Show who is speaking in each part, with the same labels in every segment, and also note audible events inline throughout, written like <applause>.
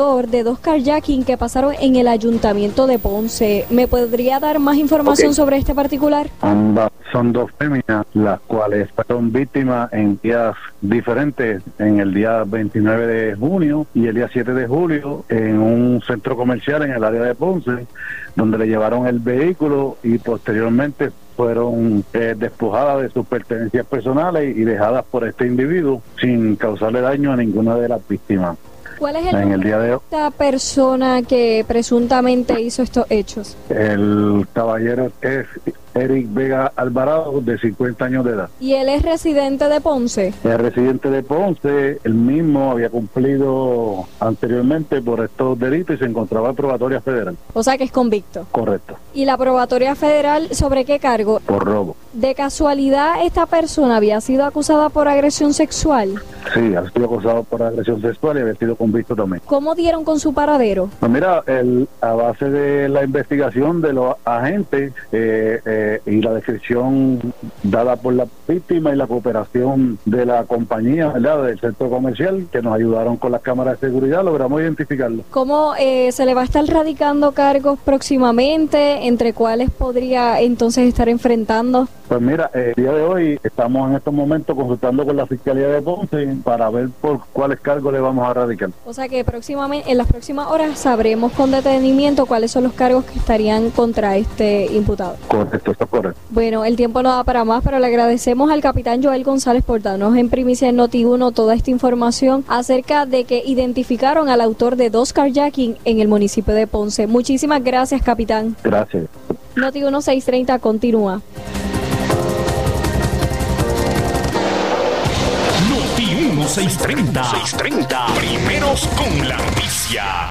Speaker 1: de dos carjacking que pasaron en el ayuntamiento de Ponce. ¿Me podría dar más información sobre este particular?
Speaker 2: Ambas son dos féminas, las cuales fueron víctimas en días diferentes, en el día 29 de junio y el día 7 de julio, en un centro comercial en el área de Ponce, donde le llevaron el vehículo y posteriormente fueron eh, despojadas de sus pertenencias personales y dejadas por este individuo sin causarle daño a ninguna de las víctimas.
Speaker 1: ¿Cuál es el, en de esta persona que presuntamente hizo estos hechos?
Speaker 2: El caballero es Eric Vega Alvarado, de 50 años de edad.
Speaker 1: ¿Y él es residente de Ponce?
Speaker 2: Es residente de Ponce, él mismo había cumplido anteriormente por estos delitos y se encontraba en probatoria federal.
Speaker 1: O sea que es convicto.
Speaker 2: Correcto.
Speaker 1: ¿Y la probatoria federal sobre qué cargo?
Speaker 2: Por robo.
Speaker 1: ¿De casualidad esta persona había sido acusada por agresión sexual?
Speaker 2: Sí, ha sido acusado por agresión sexual y había sido convicto también.
Speaker 1: ¿Cómo dieron con su paradero?
Speaker 2: Pues mira, el, a base de la investigación de los agentes, eh, eh eh, y la descripción dada por la víctima y la cooperación de la compañía, ¿verdad? Del centro comercial, que nos ayudaron con las cámaras de seguridad, logramos identificarlo.
Speaker 1: ¿Cómo eh, se le va a estar radicando cargos próximamente? ¿Entre cuáles podría entonces estar enfrentando?
Speaker 2: Pues mira, el día de hoy estamos en estos momentos consultando con la Fiscalía de Ponce para ver por cuáles cargos le vamos a radicar.
Speaker 1: O sea que próximamente, en las próximas horas sabremos con detenimiento cuáles son los cargos que estarían contra este imputado.
Speaker 2: Correcto, está.
Speaker 1: Bueno, el tiempo no da para más, pero le agradecemos al capitán Joel González por darnos en primicia en Noti1 toda esta información acerca de que identificaron al autor de dos carjacking en el municipio de Ponce. Muchísimas gracias, capitán.
Speaker 2: Gracias.
Speaker 1: Noti1 630 continúa.
Speaker 3: Noti 1630. 630. Primeros con la noticia.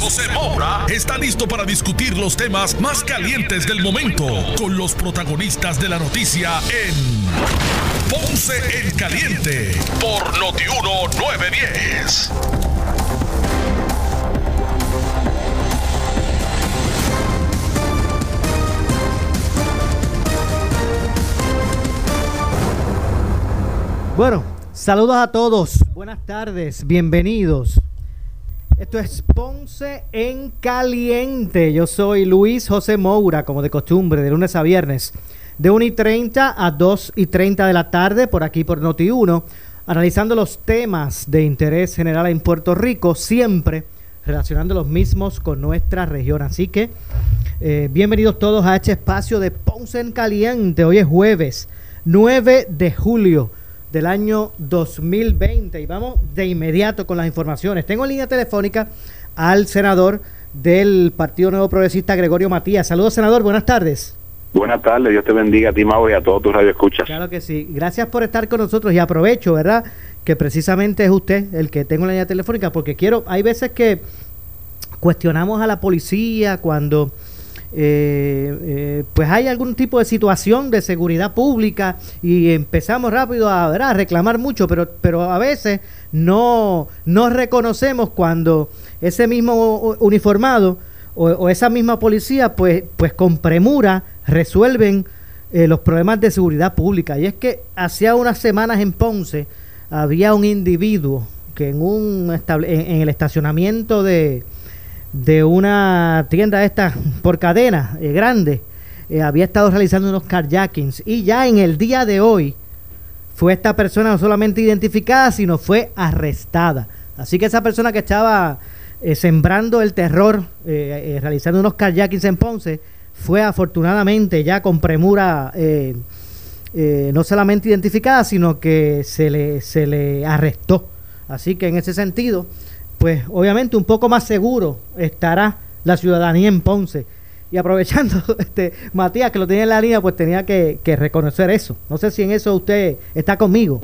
Speaker 3: José Moura está listo para discutir los temas más calientes del momento con los protagonistas de la noticia en Ponce en Caliente por Notiuno 910.
Speaker 4: Bueno, saludos a todos, buenas tardes, bienvenidos. Esto es Ponce en Caliente. Yo soy Luis José Moura, como de costumbre, de lunes a viernes, de 1 y 30 a 2 y 30 de la tarde, por aquí por Noti1, analizando los temas de interés general en Puerto Rico, siempre relacionando los mismos con nuestra región. Así que eh, bienvenidos todos a este espacio de Ponce en Caliente. Hoy es jueves 9 de julio del año 2020. Y vamos de inmediato con las informaciones. Tengo en línea telefónica al senador del Partido Nuevo Progresista, Gregorio Matías. Saludos, senador. Buenas tardes.
Speaker 5: Buenas tardes, Dios te bendiga a ti, Mau, y a todos tus radioescuchas.
Speaker 4: Claro que sí. Gracias por estar con nosotros y aprovecho, ¿verdad? Que precisamente es usted el que tengo en la línea telefónica, porque quiero, hay veces que cuestionamos a la policía cuando eh, eh, pues hay algún tipo de situación de seguridad pública y empezamos rápido a, reclamar mucho, pero, pero a veces no, no reconocemos cuando ese mismo uniformado o, esa misma policía pues, pues con premura resuelven eh, los problemas de seguridad pública. Y es que hacía unas semanas en Ponce había un individuo que en, un en el estacionamiento de, de una tienda esta por cadena eh, grande eh, había estado realizando unos carjackings. Y ya en el día de hoy fue esta persona no solamente identificada sino fue arrestada. Así que esa persona que estaba eh, sembrando el terror realizando unos carjackings en Ponce fue afortunadamente ya con premura no solamente identificada sino que se le se le arrestó. Así que en ese sentido pues obviamente un poco más seguro estará la ciudadanía en Ponce. Y aprovechando, <laughs> este Matías, que lo tenía en la línea, pues tenía que, reconocer eso. No sé si en eso usted está conmigo.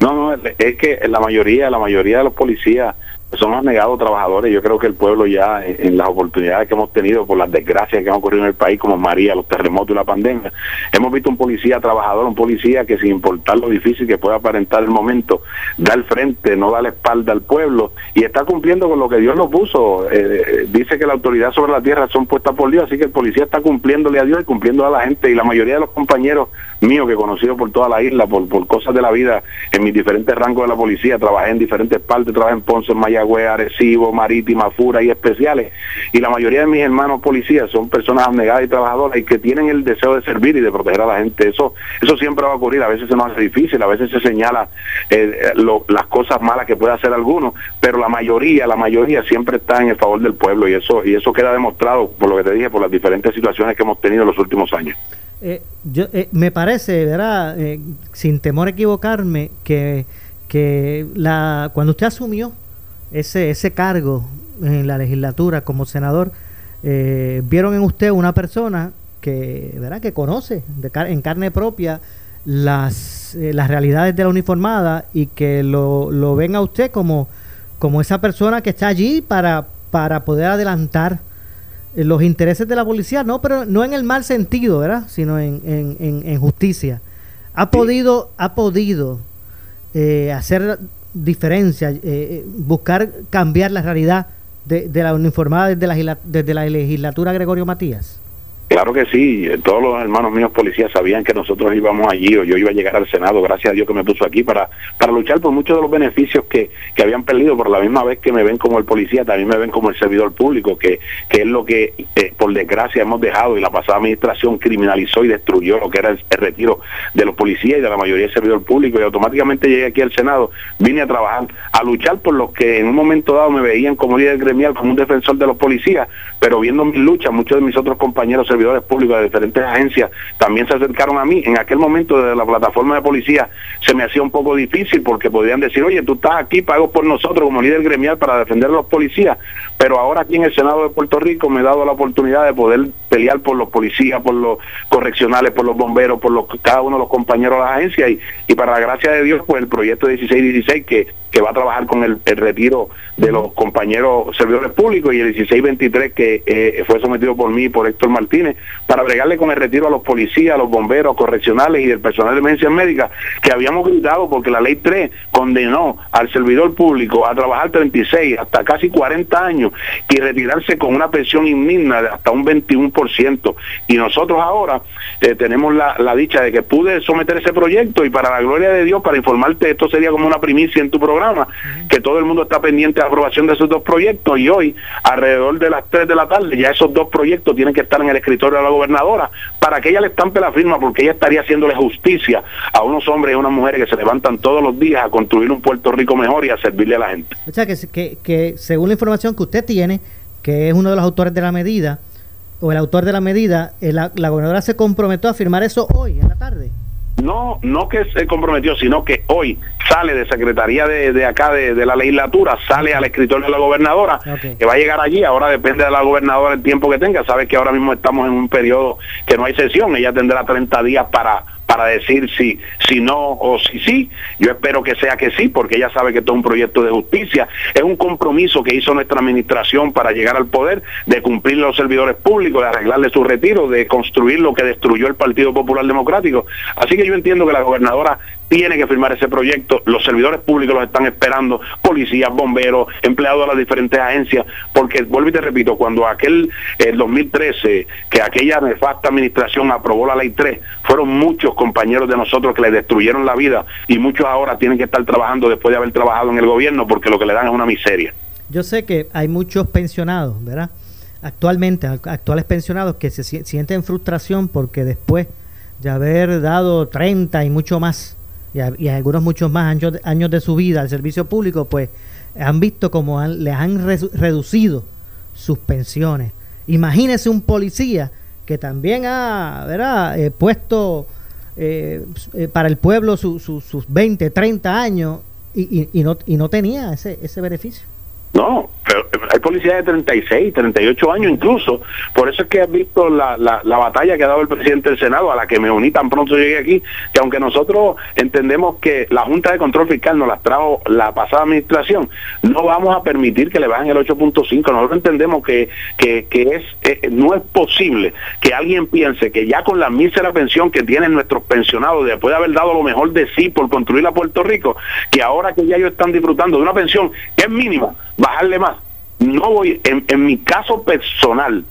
Speaker 5: No, no, es que la mayoría, la mayoría de los policías somos negados trabajadores. Yo creo que el pueblo ya, en, las oportunidades que hemos tenido por las desgracias que han ocurrido en el país, como María, los terremotos y la pandemia, hemos visto un policía trabajador, un policía que sin importar lo difícil que pueda aparentar el momento, da el frente, no da la espalda al pueblo y está cumpliendo con lo que Dios lo puso. Eh, dice que la autoridad sobre la tierra son puestas por Dios, así que el policía está cumpliéndole a Dios y cumpliendo a la gente y la mayoría de los compañeros míos que he conocido por toda la isla, por, por cosas de la vida, en mis diferentes rangos de la policía, trabajé en diferentes partes, trabajé en Ponce, en Mayagüez, Arecibo, Marítima, Fura y especiales. Y la mayoría de mis hermanos policías son personas abnegadas y trabajadoras y que tienen el deseo de servir y de proteger a la gente. Eso eso siempre va a ocurrir. A veces se nos hace difícil, a veces se señala eh, las cosas malas que puede hacer alguno, pero la mayoría, la mayoría siempre está en el favor del pueblo y eso y eso queda demostrado por lo que te dije, por las diferentes situaciones que hemos tenido en los últimos años.
Speaker 4: Eh, yo, eh, me parece, ¿verdad? sin temor a equivocarme, que, que la, cuando usted asumió ese, ese cargo en la legislatura como senador, eh, vieron en usted una persona que, ¿verdad? que conoce de en carne propia las, eh, las realidades de la uniformada y que lo, lo ven a usted como, como esa persona que está allí para, para poder adelantar los intereses de la policía, no, pero no en el mal sentido, ¿verdad? sino en, en, en, justicia. Ha podido, ha podido eh, hacer diferencia, eh, eh, buscar cambiar la realidad de, de la uniformada desde la, desde la legislatura Gregorio Matías?
Speaker 5: Claro que sí, todos los hermanos míos policías sabían que nosotros íbamos allí o yo iba a llegar al Senado, gracias a Dios que me puso aquí para, para luchar por muchos de los beneficios que, que habían perdido, por la misma vez que me ven como el policía, también me ven como el servidor público, que, que es lo que eh, por desgracia hemos dejado y la pasada administración criminalizó y destruyó lo que era el, retiro de los policías y de la mayoría del servidor público y automáticamente llegué aquí al Senado, vine a trabajar, a luchar por los que en un momento dado me veían como líder gremial, como un defensor de los policías, pero viendo mi lucha, muchos de mis otros compañeros servidores públicos de diferentes agencias también se acercaron a mí. En aquel momento de la plataforma de policía se me hacía un poco difícil porque podían decir, oye, tú estás aquí, pago por nosotros como líder gremial para defender a los policías, pero ahora aquí en el Senado de Puerto Rico me he dado la oportunidad de poder pelear por los policías, por los correccionales, por los bomberos, por los, cada uno de los compañeros de la agencia y, y para la gracia de Dios, pues el proyecto 1616 que, que va a trabajar con el, retiro de los compañeros servidores públicos y el 1623 que eh, fue sometido por mí y por Héctor Martínez para bregarle con el retiro a los policías, a los bomberos correccionales y del personal de emergencia médica que habíamos gritado porque la ley 3 condenó al servidor público a trabajar 36 hasta casi 40 años y retirarse con una pensión indigna de hasta un 21%. Y nosotros ahora eh, tenemos la, la dicha de que pude someter ese proyecto y para la gloria de Dios, para informarte, esto sería como una primicia en tu programa, que todo el mundo está pendiente de aprobación de esos dos proyectos y hoy, alrededor de las 3 de la tarde, ya esos dos proyectos tienen que estar en el escritorio de la gobernadora para que ella le estampe la firma, porque ella estaría haciéndole justicia a unos hombres y unas mujeres que se levantan todos los días a construir un Puerto Rico mejor y a servirle a la gente.
Speaker 4: O sea, que, que, que según la información que usted tiene, que es uno de los autores de la medida, o el autor de la medida, eh, la, la gobernadora se comprometió a firmar eso hoy, en la tarde.
Speaker 5: No no que se comprometió, sino que hoy sale de Secretaría de, de acá de, de, la legislatura, sale al escritorio de la gobernadora, que va a llegar allí, ahora depende de la gobernadora el tiempo que tenga, sabe que ahora mismo estamos en un periodo que no hay sesión, ella tendrá 30 días para para decir si, si no o si sí. Yo espero que sea que sí, porque ella sabe que esto es un proyecto de justicia. Es un compromiso que hizo nuestra administración para llegar al poder, de cumplir los servidores públicos, de arreglarle su retiro, de construir lo que destruyó el Partido Popular Democrático. Así que yo entiendo que la gobernadora tiene que firmar ese proyecto, los servidores públicos los están esperando, policías, bomberos, empleados de las diferentes agencias, porque vuelvo y te repito, cuando aquel el 2013, que aquella nefasta administración aprobó la ley 3, fueron muchos compañeros de nosotros que le destruyeron la vida y muchos ahora tienen que estar trabajando después de haber trabajado en el gobierno porque lo que le dan es una miseria.
Speaker 4: Yo sé que hay muchos pensionados, ¿verdad? Actualmente, actuales pensionados que se sienten frustración porque después de haber dado 30 y mucho más y, algunos muchos más años, años de su vida al servicio público, pues han visto como les han reducido sus pensiones. Imagínese un policía que también ha ¿verdad? Eh, puesto eh, eh, para el pueblo sus 20, 30 años y, y, no, y no tenía ese, ese beneficio.
Speaker 5: No, pero hay policías de 36, 38 años incluso. Por eso es que has visto la, la, la, batalla que ha dado el presidente del Senado, a la que me uní tan pronto llegué aquí, que aunque nosotros entendemos que la Junta de Control Fiscal nos las trajo la pasada administración, no vamos a permitir que le bajen el 8.5. Nosotros entendemos que, que, que es eh, no es posible que alguien piense que ya con la mísera pensión que tienen nuestros pensionados, después de haber dado lo mejor de sí por construir a Puerto Rico, que ahora que ya ellos están disfrutando de una pensión que es mínima, bajarle más. No voy, en, en mi caso personal,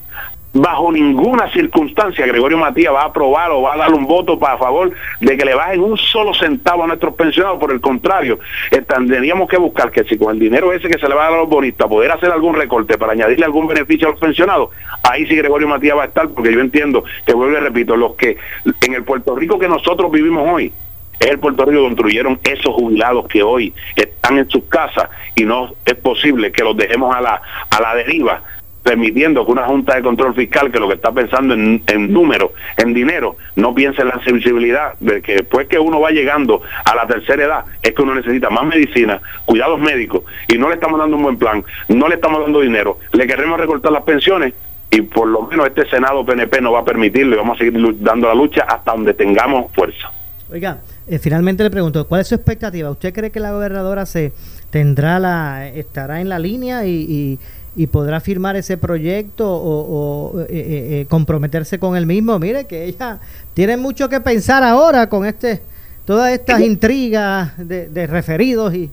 Speaker 5: bajo ninguna circunstancia Gregorio Matías va a aprobar o va a dar un voto para favor de que le bajen un solo centavo a nuestros pensionados. Por el contrario, tendríamos que buscar que si con el dinero ese que se le va a dar a los bonistas poder hacer algún recorte para añadirle algún beneficio a los pensionados, ahí sí Gregorio Matías va a estar, porque yo entiendo que vuelvo y repito, los que en el Puerto Rico que nosotros vivimos hoy, es el Puerto Rico construyeron esos jubilados que hoy están en sus casas y no es posible que los dejemos a la, a la deriva permitiendo que una Junta de Control Fiscal, que lo que está pensando en, en números, en dinero, no piense en la sensibilidad de que después que uno va llegando a la tercera edad, es que uno necesita más medicina, cuidados médicos, y no le estamos dando un buen plan, no le estamos dando dinero, le queremos recortar las pensiones, y por lo menos este Senado PNP no va a permitirlo y vamos a seguir dando la lucha hasta donde tengamos fuerza.
Speaker 4: Oiga, eh, finalmente le pregunto, ¿cuál es su expectativa? ¿Usted cree que la gobernadora se tendrá la estará en la línea y y podrá firmar ese proyecto o, eh, eh, eh, comprometerse con el mismo. Mire que ella tiene mucho que pensar ahora con este todas estas intrigas de, referidos y,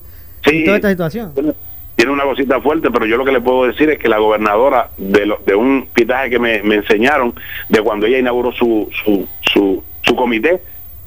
Speaker 4: toda esta situación.
Speaker 5: Tiene una cosita fuerte, pero yo lo que le puedo decir es que la gobernadora de, lo, de un pitaje que me, me, enseñaron de cuando ella inauguró su, su, su, su comité,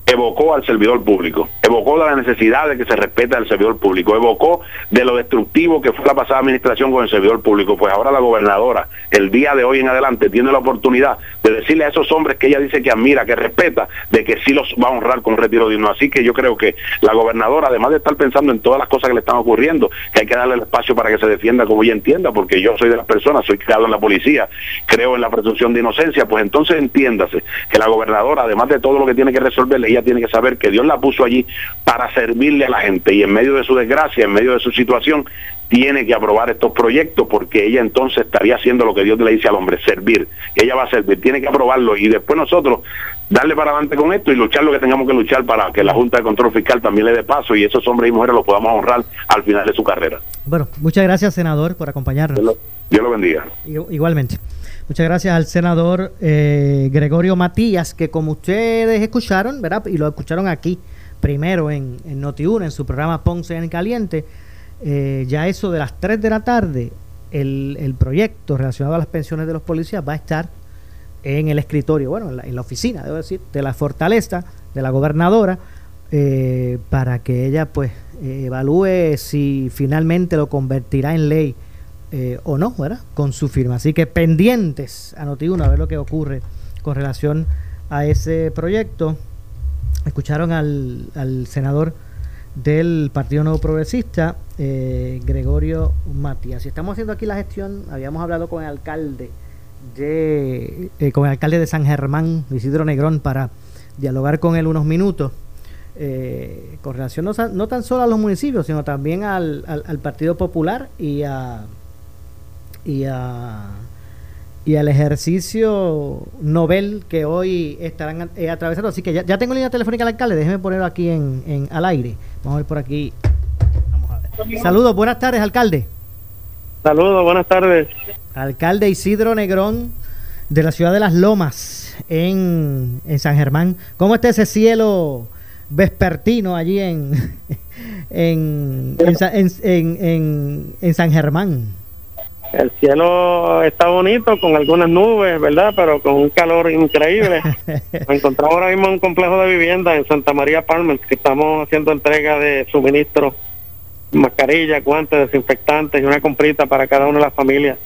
Speaker 5: evocó al servidor público, evocó de la necesidad de que se respete al servidor público, evocó de lo destructivo que fue la pasada administración con el servidor público. Pues ahora la gobernadora, el día de hoy en adelante, tiene la oportunidad de decirle a esos hombres que ella dice que admira, que respeta, de que sí los va a honrar con retiro digno. Así que yo creo que la gobernadora, además de estar pensando en todas las cosas que le están ocurriendo, que hay que darle el espacio para que se defienda como ella entienda, porque yo soy de las personas, soy criado en la policía, creo en la presunción de inocencia, pues entonces entiéndase que la gobernadora, además de todo lo que tiene que tiene que saber que Dios la puso allí para servirle a la gente y en medio de su desgracia, en medio de su situación, tiene que aprobar estos proyectos porque ella entonces estaría haciendo lo que Dios le dice al hombre, servir. ella va a servir, tiene que aprobarlo y después nosotros darle para adelante con esto y luchar lo que tengamos que luchar para que la Junta de Control Fiscal también le dé paso y esos hombres y mujeres los podamos honrar al final de su carrera.
Speaker 4: Bueno, muchas gracias, senador, por acompañarnos.
Speaker 5: Dios lo, bendiga.
Speaker 4: Igualmente. Muchas gracias al senador eh, Gregorio Matías, que como ustedes escucharon, ¿verdad? Y lo escucharon aquí primero en, en Noti1, en su programa Ponce en Caliente, eh, ya eso de las 3 de la tarde, el, el, proyecto relacionado a las pensiones de los policías va a estar en el escritorio, bueno, en la, oficina, debo decir, de la fortaleza, de la gobernadora, eh, para que ella pues evalúe si finalmente lo convertirá en ley eh, o no, ¿verdad? Con su firma. Así que pendientes a Noti1 a ver lo que ocurre con relación a ese proyecto. Escucharon al, al senador del Partido Nuevo Progresista, eh, Gregorio Matías. Y estamos haciendo aquí la gestión, habíamos hablado con el alcalde de, eh, con el alcalde de San Germán, Isidro Negrón, para dialogar con él unos minutos. con relación no, no, tan solo a los municipios, sino también al, al Partido Popular y a y, a, y al ejercicio Nobel que hoy estarán eh, atravesando. Así que ya, ya, tengo línea telefónica al alcalde, déjeme ponerlo aquí en, en, al aire. Vamos a ver por aquí. Vamos a ver. Saludos, buenas tardes, alcalde.
Speaker 6: Saludos, buenas tardes.
Speaker 4: Alcalde Isidro Negrón de la ciudad de Las Lomas en, en San Germán. ¿Cómo está ese cielo vespertino allí en, <laughs> en, en, en, en San Germán?
Speaker 6: El cielo está bonito con algunas nubes, ¿verdad? Pero con un calor increíble. <laughs> Me encontramos ahora mismo en un complejo de vivienda en Santa María Palmer, que estamos haciendo entrega de suministros, mascarillas, guantes, desinfectantes y una comprita para cada una de las familias.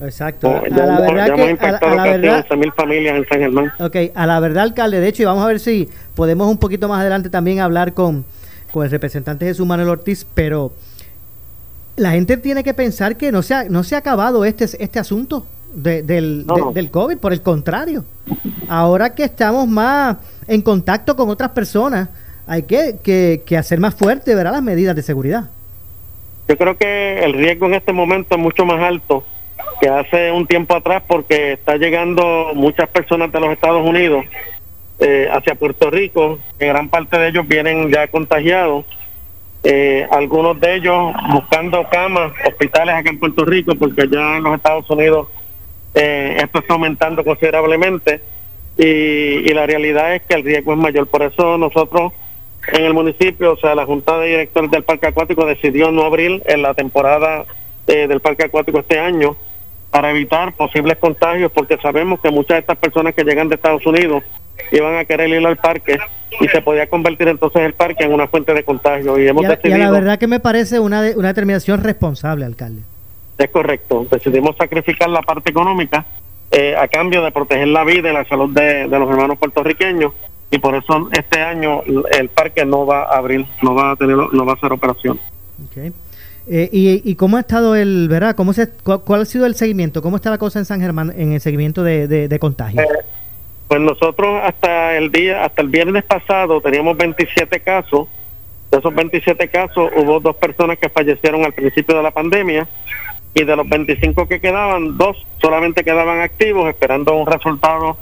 Speaker 4: Exacto. a la verdad que, a, la verdad,
Speaker 6: familias en San Germán.
Speaker 4: Ok, a la verdad, alcalde, de hecho, y vamos a ver si podemos un poquito más adelante también hablar con, con el representante Jesús Manuel Ortiz, pero la gente tiene que pensar que no se ha, no se ha acabado este, este asunto del, del COVID, por el contrario. Ahora que estamos más en contacto con otras personas, hay que, que, hacer más fuerte ¿verdad? las medidas de seguridad.
Speaker 6: Yo creo que el riesgo en este momento es mucho más alto que hace un tiempo atrás porque está llegando muchas personas de los Estados Unidos eh, hacia Puerto Rico, que gran parte de ellos vienen ya contagiados, eh, algunos de ellos buscando camas, hospitales acá en Puerto Rico, porque ya en los Estados Unidos eh, esto está aumentando considerablemente y, y la realidad es que el riesgo es mayor. Por eso nosotros en el municipio, o sea, la Junta de Directores del Parque Acuático decidió no abrir en la temporada eh, del Parque Acuático este año para evitar posibles contagios, porque sabemos que muchas de estas personas que llegan de Estados Unidos iban a querer ir al parque y se podía convertir entonces el parque en una fuente de contagio. Y, hemos
Speaker 4: y,
Speaker 6: decidido,
Speaker 4: la verdad que me parece una, una determinación responsable, alcalde.
Speaker 6: Es correcto, decidimos sacrificar la parte económica eh, a cambio de proteger la vida y la salud de, de los hermanos puertorriqueños y por eso este año el parque no va a abrir, no va a tener, no va a hacer operación.
Speaker 4: Okay. Eh, y, y, cómo ha estado el, verdad? ¿Cómo se, cuál, cuál, ha sido el seguimiento? ¿Cómo está la cosa en San Germán en el seguimiento de, de, de contagio?
Speaker 6: Eh, pues nosotros hasta el día, hasta el viernes pasado teníamos 27 casos. De esos 27 casos hubo dos personas que fallecieron al principio de la pandemia y de los 25 que quedaban, dos solamente quedaban activos esperando un resultado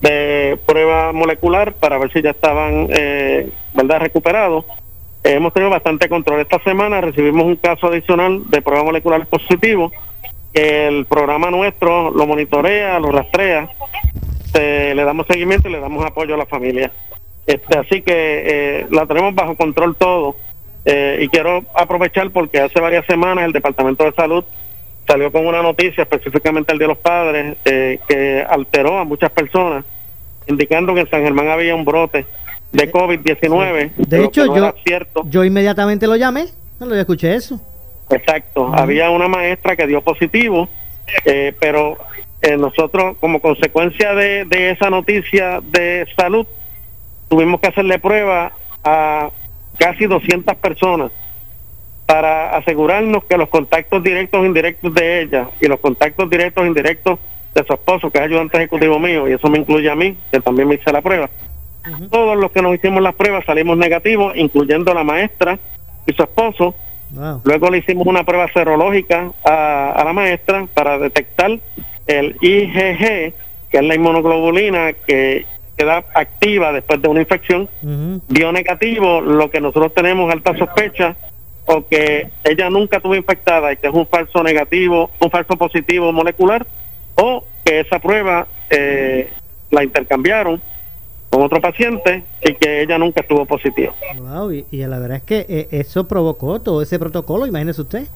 Speaker 6: de prueba molecular para ver si ya estaban eh, verdad recuperados. Hemos tenido bastante control. Esta semana recibimos un caso adicional de prueba molecular positivo el programa nuestro lo monitorea lo rastrea eh, le damos seguimiento y le damos apoyo a la familia. Este así que eh, la tenemos bajo control todo. Y quiero aprovechar porque hace varias semanas el departamento de salud salió con una noticia, específicamente el de los padres, eh, que alteró a muchas personas, indicando que en San Germán había un brote de COVID-19.
Speaker 4: De hecho, no yo, yo inmediatamente lo llamé, no lo escuché eso.
Speaker 6: Exacto, había una maestra que dio positivo, eh, pero eh, nosotros, como consecuencia de, de esa noticia de salud, tuvimos que hacerle prueba a casi 200 personas para asegurarnos que los contactos directos e indirectos de ella y los contactos directos e indirectos de su esposo, que es ayudante ejecutivo mío, y eso me incluye a mí, que también me hice la prueba. Uh -huh. Todos los que nos hicimos las pruebas salimos negativos, incluyendo la maestra y su esposo. Wow. Luego le hicimos una prueba serológica a, a, la maestra para detectar el IgG, que es la inmunoglobulina que queda activa después de una infección. Uh -huh. Dio negativo, lo que nosotros tenemos alta sospecha o que ella nunca tuvo infectada y que es un falso negativo, un falso positivo molecular, o que esa prueba eh, la intercambiaron con otro paciente y que ella nunca estuvo positiva.
Speaker 4: Wow, y, y la verdad es que eh, eso provocó todo ese protocolo, imagínese usted.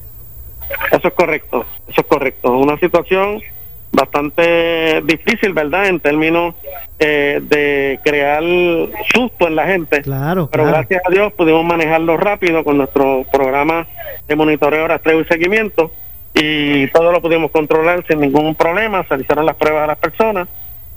Speaker 6: Eso es correcto, eso es correcto. Una situación bastante difícil, ¿verdad? En términos eh, de crear susto en la gente.
Speaker 4: Claro.
Speaker 6: Pero
Speaker 4: claro.
Speaker 6: gracias a Dios pudimos manejarlo rápido con nuestro programa de monitoreo, rastreo y seguimiento y todo lo pudimos controlar sin ningún problema. Se realizaron las pruebas a las personas.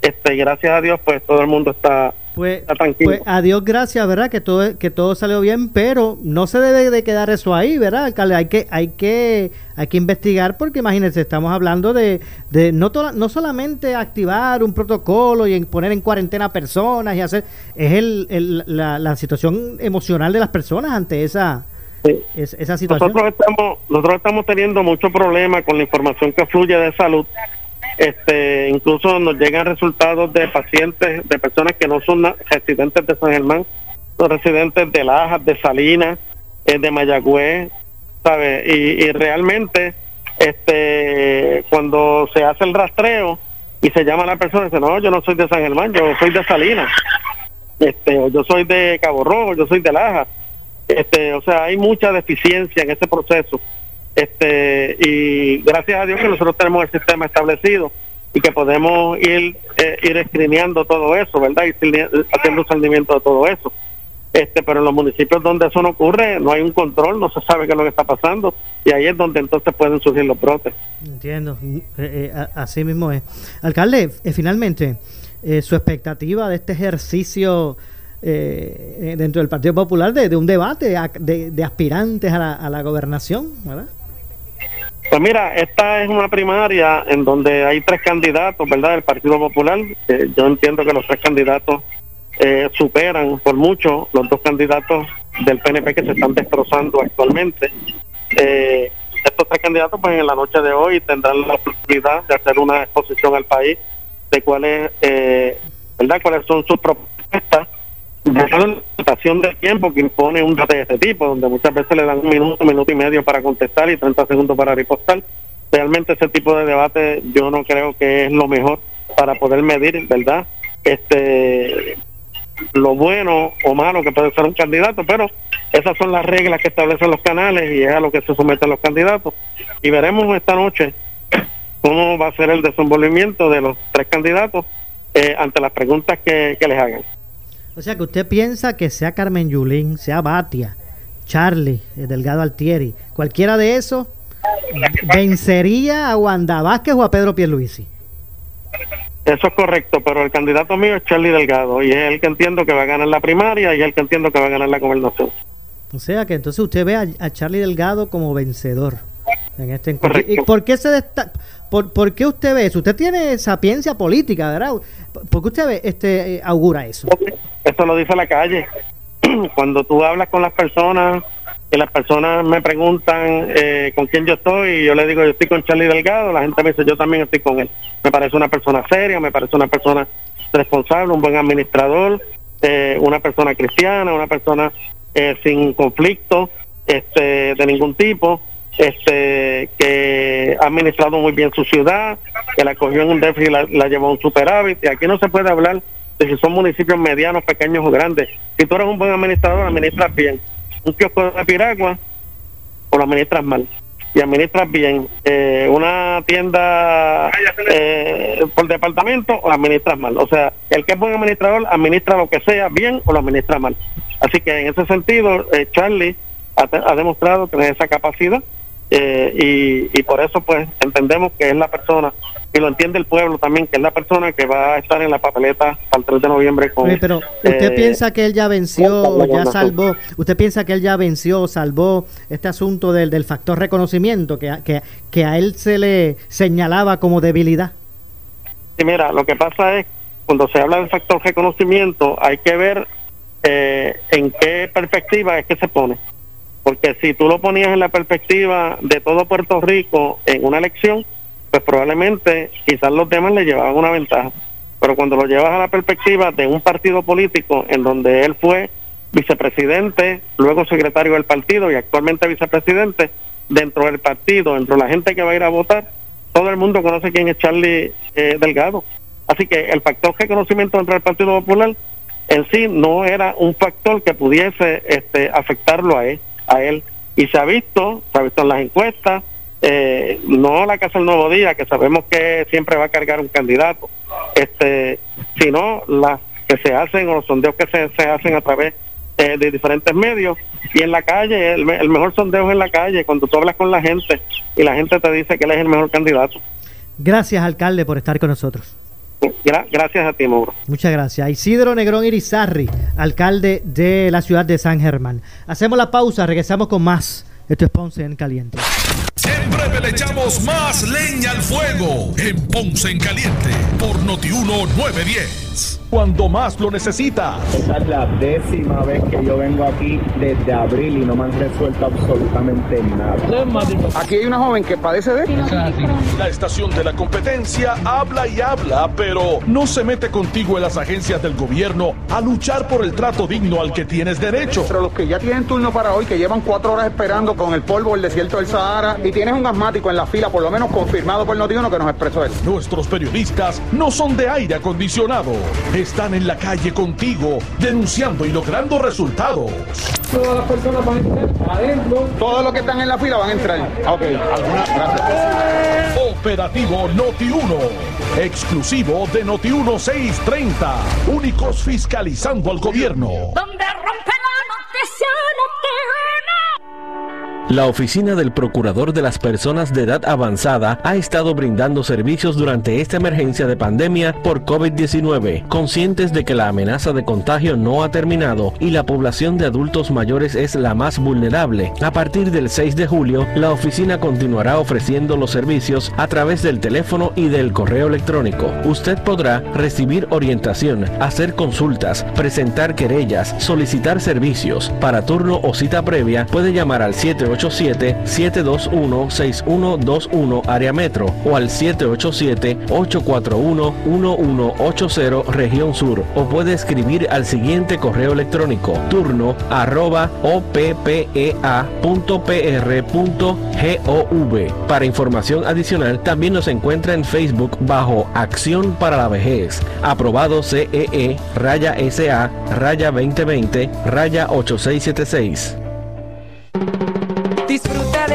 Speaker 6: Este, y gracias a Dios, pues todo el mundo está
Speaker 4: pues, pues, a Dios gracias, ¿verdad? Que todo que todo salió bien, pero no se debe de quedar eso ahí, ¿verdad, alcalde? Hay que hay que hay que investigar porque imagínense, estamos hablando de, de no to, no solamente activar un protocolo y en poner en cuarentena personas y hacer es el, el la, la, situación emocional de las personas ante esa
Speaker 6: sí.
Speaker 4: es, esa situación.
Speaker 6: Nosotros estamos nosotros estamos teniendo mucho problema con la información que fluye de salud este incluso nos llegan resultados de pacientes de personas que no son residentes de San Germán son residentes de Lajas de Salinas eh, de Mayagüez sabe y, y, realmente este cuando se hace el rastreo y se llama a la persona dice no yo no soy de San Germán yo soy de Salinas este yo soy de Cabo Rojo yo soy de Lajas este o sea hay mucha deficiencia en ese proceso este y gracias a Dios que nosotros tenemos el sistema establecido y que podemos ir eh, ir escrineando todo eso, ¿verdad? Y haciendo seguimiento de todo eso. Este, pero en los municipios donde eso no ocurre, no hay un control, no se sabe qué es lo que está pasando y ahí es donde entonces pueden surgir los brotes.
Speaker 4: Entiendo, eh, eh, así mismo es. Alcalde, eh, finalmente, su expectativa de este ejercicio dentro del Partido Popular de, de un debate de, de aspirantes a la, a la gobernación, ¿verdad?
Speaker 6: Pues mira, esta es una primaria en donde hay tres candidatos, ¿verdad? Del Partido Popular. Yo entiendo que los tres candidatos eh, superan por mucho los dos candidatos del PNP que se están destrozando actualmente. eh, estos tres candidatos pues en la noche de hoy tendrán la oportunidad de hacer una exposición al país de cuáles eh, verdad cuáles son sus propuestas de la limitación de tiempo que impone un debate de este tipo donde muchas veces le dan un minuto minuto y medio para contestar y 30 segundos para ripostar realmente ese tipo de debate yo no creo que es lo mejor para poder medir verdad este lo bueno o malo que puede ser un candidato, pero esas son las reglas que establecen los canales y es a lo que se someten los candidatos. Y veremos esta noche cómo va a ser el desenvolvimiento de los tres candidatos eh, ante las preguntas que, les hagan.
Speaker 4: O sea que usted piensa que sea Carmen Yulín, sea Batia, Charlie, el Delgado Altieri, cualquiera de esos vencería a Wanda Vázquez o a Pedro Pierluisi.
Speaker 6: Eso es correcto, pero el candidato mío es Charlie Delgado y es el que entiendo que va a ganar la primaria y es el que entiendo que va a ganar la gobernación.
Speaker 4: O sea que entonces usted ve a, Charlie Delgado como vencedor en este encuentro. ¿Y por qué se destaca? Por, qué usted ve eso? Usted tiene sapiencia política, ¿verdad? ¿Por qué usted ve, este, eh, augura eso?
Speaker 6: Eso lo dice la calle. <clears throat> Cuando tú hablas con las personas que las personas me preguntan eh, con quién yo estoy y yo le digo yo estoy con Charlie Delgado, la gente me dice yo también estoy con él. Me parece una persona seria, me parece una persona responsable, un buen administrador, eh, una persona cristiana, una persona eh, sin conflicto este, de ningún tipo, este, que ha administrado muy bien su ciudad, que la cogió en un déficit y la, la llevó a un superávit. Y aquí no se puede hablar de si son municipios medianos, pequeños o grandes. Si tú eres un buen administrador, administras bien un kiosco de piragua o lo administras mal y administras bien eh, una tienda eh, por departamento o la administras mal. O sea, el que es buen administrador administra lo que sea bien o lo administra mal. Así que en ese sentido, eh, Charlie ha, ha, demostrado tener esa capacidad y, y por eso pues entendemos que es la persona y lo entiende el pueblo también, que es la persona que va a estar en la papeleta el 3 de noviembre con...
Speaker 4: pero usted eh, piensa que él ya venció, ya salvó, usted piensa que él ya venció, salvó este asunto del, del factor reconocimiento que, que, que a él se le señalaba como debilidad.
Speaker 6: Sí, mira, lo que pasa es, cuando se habla del factor reconocimiento, hay que ver eh, en qué perspectiva es que se pone. Porque si tú lo ponías en la perspectiva de todo Puerto Rico en una elección, pues probablemente quizás los demás le llevaban una ventaja. Pero cuando lo llevas a la perspectiva de un partido político en donde él fue vicepresidente, luego secretario del partido y actualmente vicepresidente, dentro del partido, dentro de la gente que va a ir a votar, todo el mundo conoce quién es Charlie eh, Delgado. Así que el factor de conocimiento dentro del Partido Popular en sí no era un factor que pudiese este, afectarlo a él, a él. Y se ha visto, se ha visto en las encuestas, eh, no la Casa del Nuevo Día, que sabemos que siempre va a cargar un candidato, este, sino las que se hacen o los sondeos que se, se hacen a través eh, de diferentes medios y en la calle, el, mejor sondeo es en la calle, cuando tú hablas con la gente y la gente te dice que él es el mejor candidato.
Speaker 4: Gracias, alcalde, por estar con nosotros.
Speaker 6: Gracias a ti, Mauro.
Speaker 4: Muchas gracias. Isidro Negrón Irizarri, alcalde de la ciudad de San Germán. Hacemos la pausa, regresamos con más. Esto es Ponce en Caliente.
Speaker 3: En breve le echamos más leña al fuego en Ponce en Caliente por Notiuno 910. Cuando más lo necesita.
Speaker 7: Esta es la décima vez que yo vengo aquí desde abril y no me han resuelto absolutamente nada.
Speaker 8: Aquí hay una joven que padece de...
Speaker 3: La estación de la competencia habla y habla, pero no se mete contigo en las agencias del gobierno a luchar por el trato digno al que tienes derecho.
Speaker 8: Pero los que ya tienen turno para hoy, que llevan cuatro horas esperando con el polvo del desierto del Sahara y tienes un asmático en la fila, por lo menos confirmado por Notiuno que nos expresó él.
Speaker 3: Nuestros periodistas no son de aire acondicionado. Están en la calle contigo, denunciando y logrando resultados.
Speaker 8: Todas las personas van a entrar adentro. Todos los que están en la fila van a entrar. Ok, alguna. Gracias.
Speaker 3: Operativo Noti 1. Exclusivo de Noti 1630. Únicos fiscalizando al gobierno. Donde la
Speaker 9: Oficina del Procurador de las Personas de Edad Avanzada ha estado brindando servicios durante esta emergencia de pandemia por COVID-19, conscientes de que la amenaza de contagio no ha terminado y la población de adultos mayores es la más vulnerable. A partir del 6 de julio, la oficina continuará ofreciendo los servicios a través del teléfono y del correo electrónico. Usted podrá recibir orientación, hacer consultas, presentar querellas, solicitar servicios. Para turno o cita previa, puede llamar al 78 787-721-6121 área metro o al 787-841-1180 región sur o puede escribir al siguiente correo electrónico turno arroba oppea.pr.gov. Para información adicional también nos encuentra en Facebook bajo Acción para la Vejez, aprobado CEE e, raya SA raya 2020 raya 8676.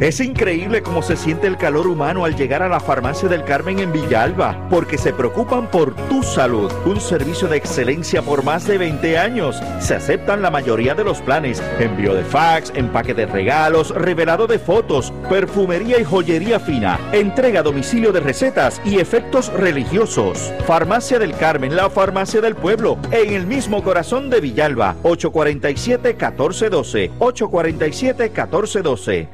Speaker 10: Es increíble cómo se siente el calor humano al llegar a la farmacia del Carmen en Villalba, porque se preocupan por tu salud. Un servicio de excelencia por más de 20 años. Se aceptan la mayoría de los planes. Envío de fax, empaque de regalos, revelado de fotos, perfumería y joyería fina, entrega a domicilio de recetas y efectos religiosos. Farmacia del Carmen, la farmacia del pueblo, en el mismo corazón de Villalba, 847-1412. 847-1412.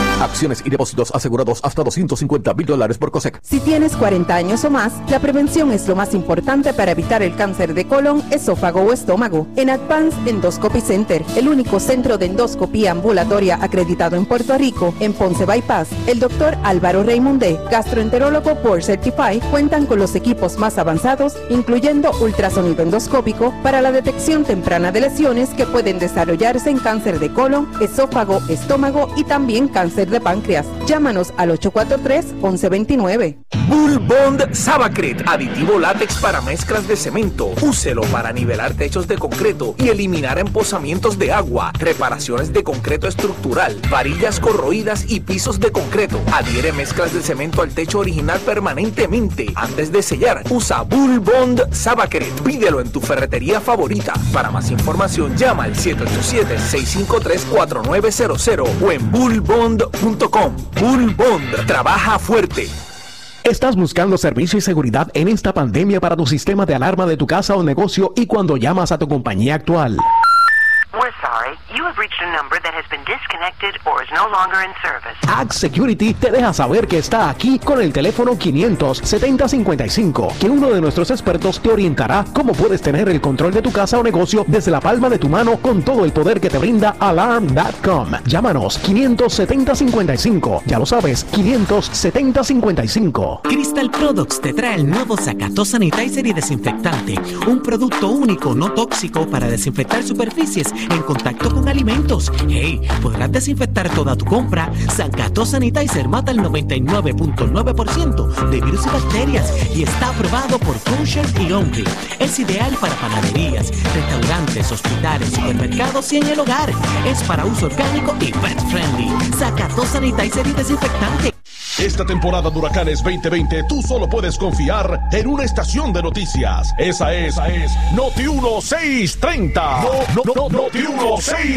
Speaker 11: Acciones y depósitos asegurados hasta 250 mil dólares por COSEC.
Speaker 12: Si tienes 40 años o más, la prevención es lo más importante para evitar el cáncer de colon, esófago o estómago. En Advance Endoscopy Center, el único centro de endoscopía ambulatoria acreditado en Puerto Rico, en Ponce Bypass, el doctor Álvaro Raymondé, gastroenterólogo por Certify, cuentan con los equipos más avanzados, incluyendo ultrasonido endoscópico, para la detección temprana de lesiones que pueden desarrollarse en cáncer de colon, esófago, estómago y también cáncer de páncreas. Llámanos al 843-1129.
Speaker 13: Bull Bond Sabacret, aditivo látex para mezclas de cemento. Úselo para nivelar techos de concreto y eliminar empozamientos de agua, reparaciones de concreto estructural, varillas corroídas y pisos de concreto. Adhiere mezclas de cemento al techo original permanentemente. Antes de sellar, usa Bull Bond Sabacret. Pídelo en tu ferretería favorita. Para más información, llama al 787-653-4900 o en bullbond.com. Bull Bond trabaja fuerte.
Speaker 14: ¿Estás buscando servicio y seguridad en esta pandemia para tu sistema de alarma de tu casa o negocio y cuando llamas a tu compañía actual?
Speaker 15: We're sorry. You have reached a number that has been disconnected or is no longer in service.
Speaker 14: Ag Security te deja saber que está aquí con el teléfono 57055, que uno de nuestros expertos te orientará cómo puedes tener el control de tu casa o negocio desde la palma de tu mano con todo el poder que te brinda Alarm.com. Llámanos 57055, ya lo sabes, 57055.
Speaker 16: Crystal Products te trae el nuevo Zacato Sanitizer y Desinfectante, un producto único no tóxico para desinfectar superficies en contacto con alimentos. Hey, podrás desinfectar toda tu compra. Sancato Sanitizer mata el 99.9% de virus y bacterias y está aprobado por Kosher y Omri. Es ideal para panaderías, restaurantes, hospitales, supermercados y en el hogar. Es para uso orgánico y pet friendly. Sancato Sanitizer y Desinfectante.
Speaker 3: Esta temporada de huracanes 2020 tú solo puedes confiar en una estación de noticias. Esa es, esa es Noti 1630. No, no, no, Noti 1630.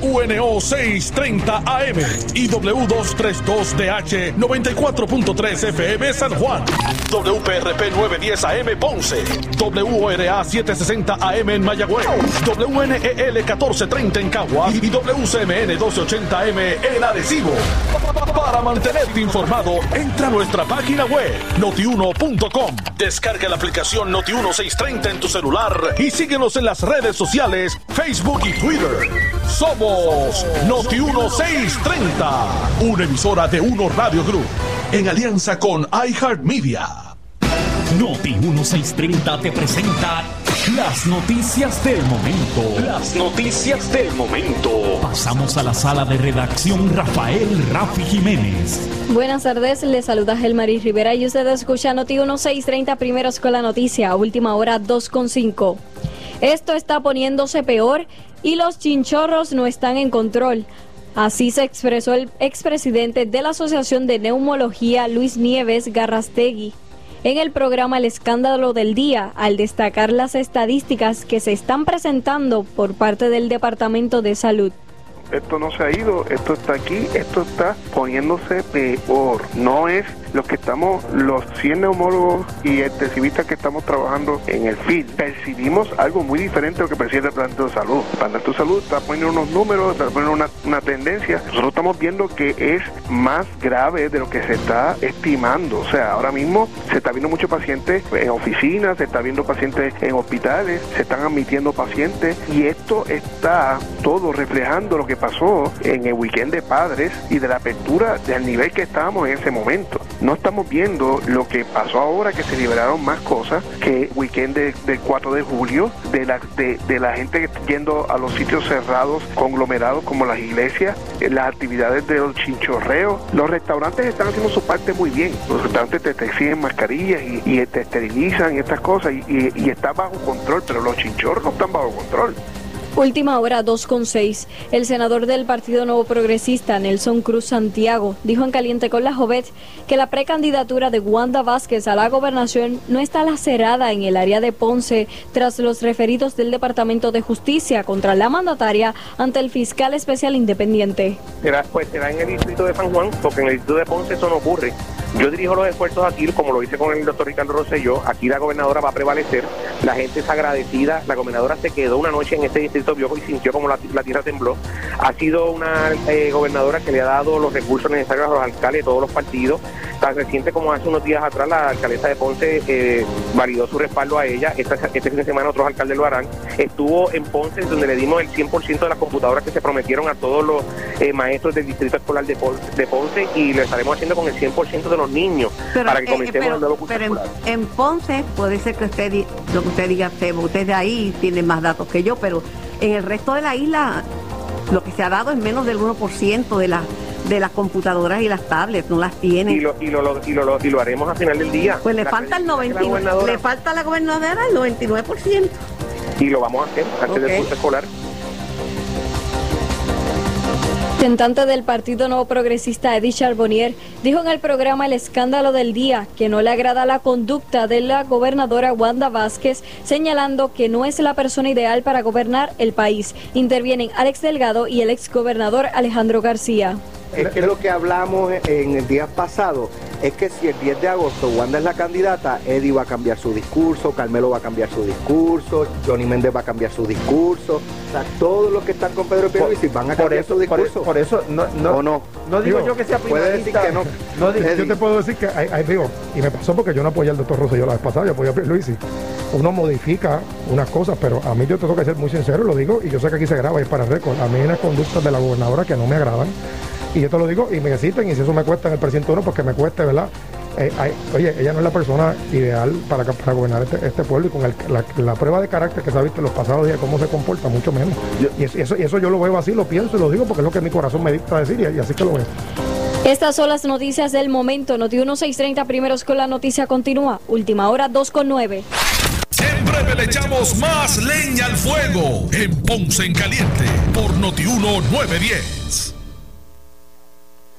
Speaker 3: WUNO 630 AM y W232DH 94.3 FM San Juan. WPRP 910 AM Ponce. WORA 760 AM en Mayagüez. WNEL 1430 en Cagua y WCMN 1280 M en Arecibo. Para mantenerte informado, entra a nuestra página web notiuno.com. Descarga la aplicación Noti1630 en tu celular y síguenos en las redes sociales, Facebook y Twitter. Somos Noti1630, una emisora de Uno Radio Group, en alianza con iHeartMedia.
Speaker 17: Noti 1630 te presenta
Speaker 18: Las noticias del momento. Las noticias del momento. Pasamos a la sala de redacción Rafael Rafi Jiménez.
Speaker 1: Buenas tardes, les saluda Gelmaris Rivera y usted escucha Noti 1630 primeros con la noticia, última hora 2.5. Esto está poniéndose peor y los chinchorros no están en control. Así se expresó el expresidente de la Asociación de Neumología, Luis Nieves Garrastegui, en el programa El Escándalo del Día, al destacar las estadísticas que se están presentando por parte del Departamento de Salud
Speaker 17: esto no se ha ido, esto está aquí, esto está poniéndose peor. No es los que estamos, los 100 neumólogos y intensivistas que estamos trabajando en el FIL, percibimos algo muy diferente a lo que percibe el plan de salud. El plan de salud está poniendo unos números, está poniendo una, una tendencia. Nosotros estamos viendo que es más grave de lo que se está estimando. O sea, ahora mismo se está viendo muchos pacientes en oficinas, se está viendo pacientes en hospitales, se están admitiendo pacientes y esto está todo reflejando lo que pasó en el weekend de padres y de la apertura del nivel que estábamos en ese momento. No estamos viendo lo que pasó ahora, que se liberaron más cosas que weekend del 4 de julio, de la, de, de la gente yendo a los sitios cerrados, conglomerados como las iglesias, eh, las actividades de los chinchorreos. Los restaurantes están haciendo su parte muy bien. Los restaurantes te, exigen mascarillas y, y te esterilizan y estas cosas y, y, y está bajo control, pero los chinchorros no están bajo control.
Speaker 1: Última hora 2.6. El senador del Partido Nuevo Progresista, Nelson Cruz Santiago, dijo en Caliente con la Jovet que la precandidatura de Wanda Vázquez a la gobernación no está lacerada en el área de Ponce tras los referidos del Departamento de Justicia contra la mandataria ante el fiscal especial independiente.
Speaker 19: Será, pues será en el distrito de San Juan, porque en el distrito de Ponce eso no ocurre. Yo dirijo los esfuerzos aquí, como lo hice con el doctor Ricardo Rosselló. Aquí la gobernadora va a prevalecer. La gente es agradecida. La gobernadora se quedó una noche en este distrito viejo y sintió como la, la tierra tembló. Ha sido una eh, gobernadora que le ha dado los recursos necesarios a los alcaldes de todos los partidos. Tan reciente como hace unos días atrás, la alcaldesa de Ponce eh, validó su respaldo a ella. Esta, este fin de semana otros alcaldes lo harán. Estuvo en Ponce, donde le dimos el 100% de las computadoras que se prometieron a todos los eh, maestros del distrito escolar de, Pon- de Ponce y lo estaremos haciendo con el 100% de los niños para que
Speaker 20: eh,
Speaker 19: comencemos
Speaker 20: pero-
Speaker 19: el nuevo curso
Speaker 20: pero en, en Ponce puede ser que usted lo que usted diga, Sebo, usted de ahí tiene más datos que yo, pero en el resto de la isla lo que se ha dado es menos del 1% de las de las computadoras y las tablets, no las tiene.
Speaker 19: Y lo, y, lo, lo- y, lo, y lo haremos a final del día.
Speaker 20: pues le
Speaker 19: La
Speaker 20: falta el
Speaker 19: credibilidad que la
Speaker 20: 99%,
Speaker 19: gobernadora-
Speaker 20: le falta a la gobernadora el 99%.
Speaker 19: Y lo vamos a hacer antes
Speaker 20: Ok.
Speaker 19: del curso escolar.
Speaker 1: Representante del Partido Nuevo Progresista, Eddie Charbonnier, dijo en el programa El Escándalo del Día que no le agrada la conducta de la gobernadora Wanda Vázquez, señalando que no es la persona ideal para gobernar el país. Intervienen Alex Delgado y el exgobernador Alejandro García.
Speaker 21: Es que lo que hablamos en el día pasado es que si el 10 de agosto Wanda es la candidata, Eddie va a cambiar su discurso, Carmelo va a cambiar su discurso, Johnny Méndez va a cambiar su discurso. O sea, todos los que están con Pedro Pierluisi van a cambiar
Speaker 22: eso-
Speaker 21: su
Speaker 22: por-
Speaker 21: discurso.
Speaker 22: por eso no, no-
Speaker 21: ¿O no?
Speaker 22: no digo yo que sea
Speaker 21: Puede decir
Speaker 22: primarista.
Speaker 21: que no.
Speaker 22: No digo-
Speaker 21: Eddie.
Speaker 22: yo te puedo decir que hay, hay- digo, y me pasó porque yo no apoyé al doctor Rosselló la vez pasada, yo apoyé a Pierluisi. Uno modifica unas cosas, pero a mí yo tengo que ser muy sincero, lo digo, y yo sé que aquí se graba y es para récord. A mí hay unas conductas de la gobernadora que no me agradan. Y yo te lo digo y me citen, y si eso me cuesta en el precinto uno, pues que me cueste, ¿verdad? Eh, hay- oye, ella no es la persona ideal para, para gobernar este, este pueblo y con el- la, la prueba de carácter que se ha visto en los pasados días, cómo se comporta, mucho menos. y, eso, y eso- y eso yo lo veo así, lo pienso y lo digo porque es lo que mi corazón me dicta decir y, y así que lo veo.
Speaker 1: Estas son las noticias del momento. Noti 1630 primeros con la noticia continúa. Última hora 2 con 9.
Speaker 3: En breve le echamos más leña al fuego en Ponce en Caliente por Notiuno 910.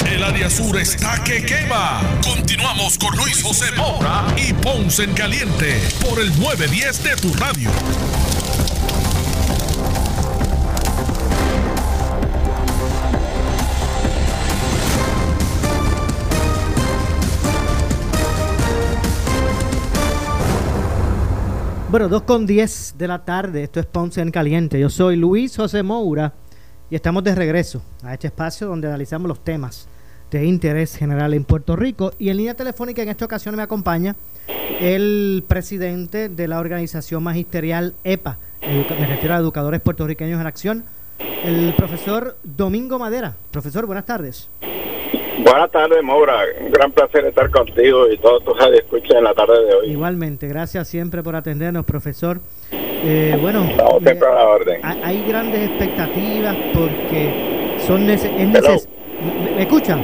Speaker 3: El área sur está que quema. Continuamos con Luis José Moura y Ponce en Caliente por el 910 de tu radio.
Speaker 4: Bueno, 2 con 10 de la tarde, esto es Ponce en Caliente. Yo soy Luis José Moura y estamos de regreso a este espacio donde analizamos los temas de interés general en Puerto Rico. Y en línea telefónica en esta ocasión me acompaña el presidente de la organización magisterial EPA, me refiero a Educadores Puertorriqueños en Acción, el profesor Domingo Madera. Profesor, buenas tardes.
Speaker 23: Buenas tardes, Maura. Un gran placer estar contigo y todos tus escuchas en la tarde de hoy.
Speaker 4: Igualmente, gracias siempre por atendernos, profesor. Eh, bueno,
Speaker 23: la orden.
Speaker 4: hay grandes expectativas porque son neces es neces ¿Me, me escucha?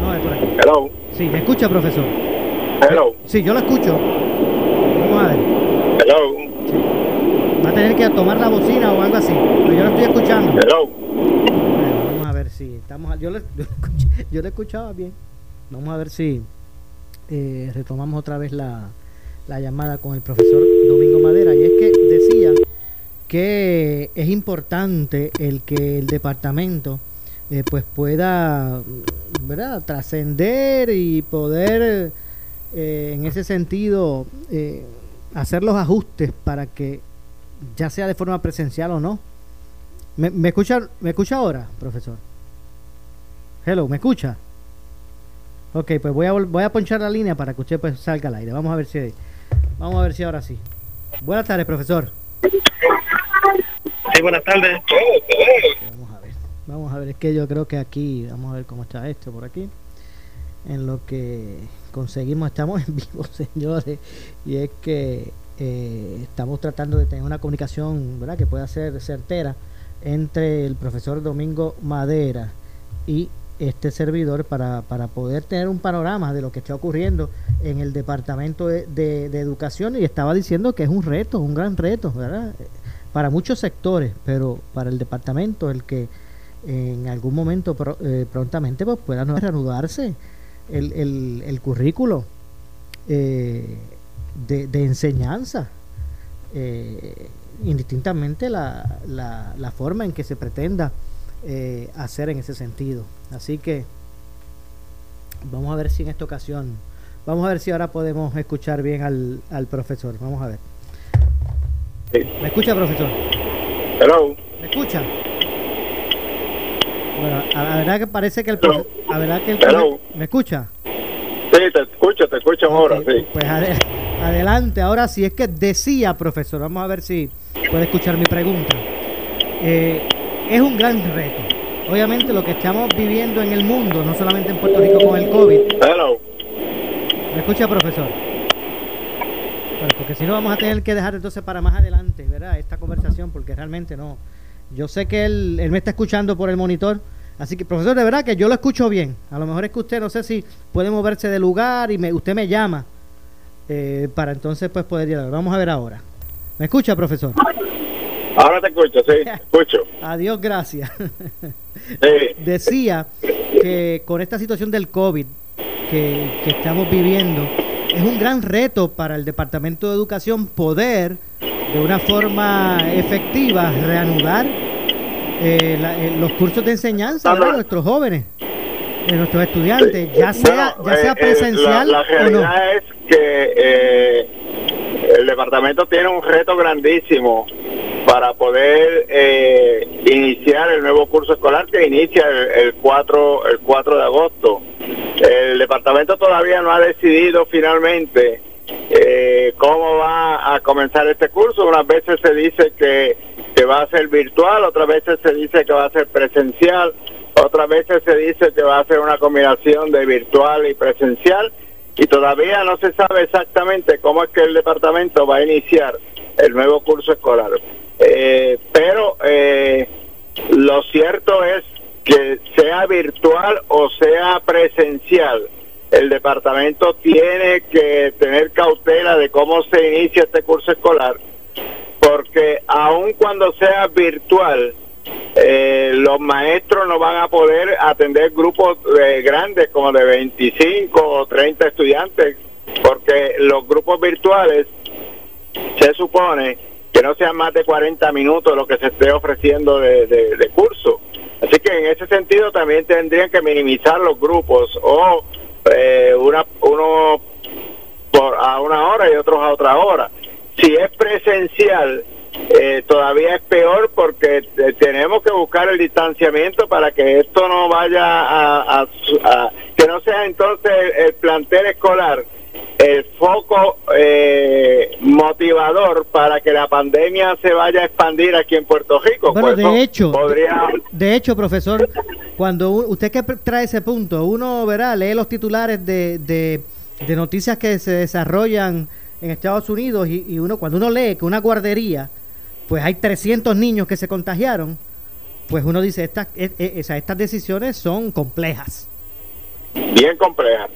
Speaker 4: No, es por aquí.
Speaker 23: Hello.
Speaker 4: Sí, me escucha, profesor.
Speaker 23: Hello.
Speaker 4: Sí, yo lo escucho. Vamos a ver.
Speaker 23: Hello.
Speaker 4: Va a tener que tomar la bocina o algo así. Pero yo lo estoy escuchando.
Speaker 23: Hello.
Speaker 4: Bueno, vamos a ver si estamos. Yo le, <laughs> yo le, escuchaba bien. Vamos a ver si eh, retomamos otra vez la, la llamada con el profesor Domingo Madera. Y es que que es importante el que el departamento eh, pues pueda trascender y poder eh, en ese sentido eh, hacer los ajustes para que ya sea de forma presencial o no. ¿Me, escucha, ¿Me escucha ahora, profesor? Hello, ¿me escucha? Ok, pues voy a, voy a ponchar la línea para que usted pues salga al aire. Vamos a ver si vamos a ver si ahora sí. Buenas tardes, profesor.
Speaker 23: Sí, buenas tardes.
Speaker 4: Vamos a ver, es que yo creo que aquí, vamos a ver cómo está esto por aquí. En lo que conseguimos, estamos en vivo, <laughs> señores, y es que eh, estamos tratando de tener una comunicación, ¿verdad?, que pueda ser certera entre el profesor Domingo Madera y este servidor para, para poder tener un panorama de lo que está ocurriendo en el Departamento de, de- de Educación y estaba diciendo que es un reto, un gran reto, ¿verdad? Para muchos sectores, pero para el departamento, el que en algún momento pro- eh, prontamente pues, pueda reanudarse el, el, el currículo eh, de, de enseñanza, eh, indistintamente la, la, la forma en que se pretenda eh, hacer en ese sentido. Así que vamos a ver si en esta ocasión, vamos a ver si ahora podemos escuchar bien al, al profesor. Vamos a ver. ¿Me escucha, profesor?
Speaker 23: Hello.
Speaker 4: ¿Me escucha? Bueno, a la verdad que parece que el profe- a verdad que el
Speaker 23: Hello.
Speaker 4: ¿Me escucha?
Speaker 23: Sí, te escucho, te escucho ahora, sí.
Speaker 4: Pues ade- <laughs> adelante, ahora sí, es que decía, profesor, vamos a ver si puede escuchar mi pregunta. Eh, es un gran reto. Obviamente lo que estamos viviendo en el mundo, no solamente en Puerto Rico con el COVID.
Speaker 23: Hello.
Speaker 4: ¿Me escucha, profesor? Bueno, porque si no vamos a tener que dejar entonces para más adelante, ¿verdad? Esta conversación, porque realmente no. Yo sé que él, él me está escuchando por el monitor, así que, profesor, de verdad que yo lo escucho bien. A lo mejor es que usted, no sé si puede moverse de lugar y me, usted me llama eh, para entonces pues poder llegar. Vamos a ver ahora. ¿Me escucha, profesor?
Speaker 23: Ahora te escucho, sí, te <laughs> escucho.
Speaker 4: Adiós, gracias.
Speaker 23: Sí. <laughs>
Speaker 4: Decía que con esta situación del COVID que, que estamos viviendo, es un gran reto para el Departamento de Educación poder, de una forma efectiva, reanudar eh, la- eh, los cursos de enseñanza de nuestros jóvenes, de nuestros estudiantes, ya sea,
Speaker 23: Bueno,
Speaker 4: ya sea
Speaker 23: eh,
Speaker 4: presencial
Speaker 23: la, la
Speaker 4: o no.
Speaker 23: realidad es que el departamento tiene un reto grandísimo para poder eh, iniciar el nuevo curso escolar que inicia el, el 4 el 4 de agosto. El departamento todavía no ha decidido finalmente eh, cómo va a comenzar este curso. Unas veces se dice que, que va a ser virtual, otras veces se dice que va a ser presencial, otras veces se dice que va a ser una combinación de virtual y presencial y todavía no se sabe exactamente cómo es que el departamento va a iniciar el nuevo curso escolar. Eh, pero eh, lo cierto es que sea virtual o sea presencial, el departamento tiene que tener cautela de cómo se inicia este curso escolar, porque aun cuando sea virtual, eh, los maestros no van a poder atender grupos eh, grandes como de 25 o 30 estudiantes, porque los grupos virtuales se supone que no sean más de 40 minutos lo que se esté ofreciendo de, curso. Así que en ese sentido también tendrían que minimizar los grupos o eh, una, uno por, a una hora y otros a otra hora. Si es presencial, eh, todavía es peor porque eh, tenemos que buscar el distanciamiento para que esto no vaya a, a- a- que no sea entonces el, el plantel escolar el foco eh, motivador para que la pandemia se vaya a expandir aquí en Puerto Rico.
Speaker 4: Bueno,
Speaker 23: Pues
Speaker 4: de hecho,
Speaker 23: podría
Speaker 4: de hecho, profesor, cuando usted que trae ese punto, uno verá, lee los titulares de, de, de noticias que se desarrollan en Estados Unidos y, y uno cuando uno lee que una guardería, pues hay 300 niños que se contagiaron, pues uno dice, estas, eh, esa- estas decisiones son complejas.
Speaker 23: bien compleja.